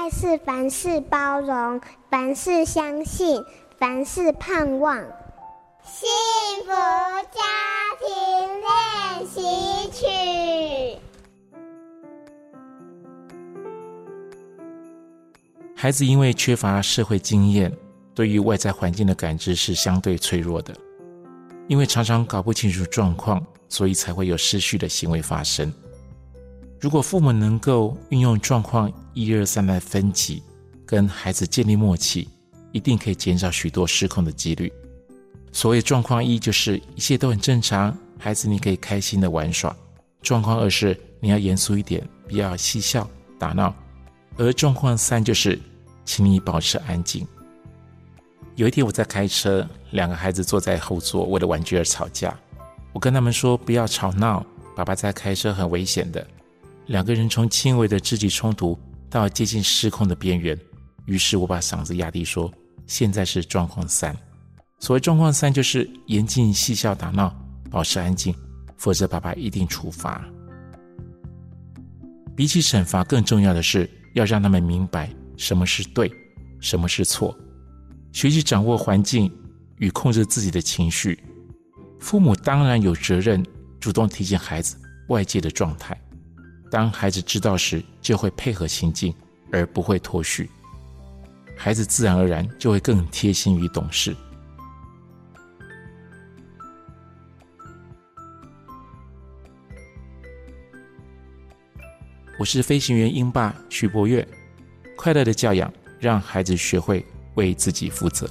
爱是凡事包容，凡事相信，凡事盼望。幸福家庭练习曲。孩子因为缺乏社会经验，对于外在环境的感知是相对脆弱的。因为常常搞不清楚状况，所以才会有失序的行为发生。如果父母能够运用状况一二三来分级，跟孩子建立默契，一定可以减少许多失控的几率。所谓状况一，就是一切都很正常，孩子你可以开心的玩耍；状况二是你要严肃一点，不要嬉笑打闹；而状况三就是。请你保持安静。有一天我在开车，两个孩子坐在后座，为了玩具而吵架。我跟他们说不要吵闹，爸爸在开车很危险的。两个人从轻微的肢体冲突到接近失控的边缘。于是我把嗓子压低说：“现在是状况三。所谓状况三，就是严禁嬉笑打闹，保持安静，否则爸爸一定处罚。比起惩罚，更重要的是要让他们明白。”什么是对，什么是错？学习掌握环境与控制自己的情绪。父母当然有责任主动提醒孩子外界的状态。当孩子知道时，就会配合行进，而不会脱序。孩子自然而然就会更贴心与懂事。我是飞行员英爸徐柏岳。快乐的教养，让孩子学会为自己负责。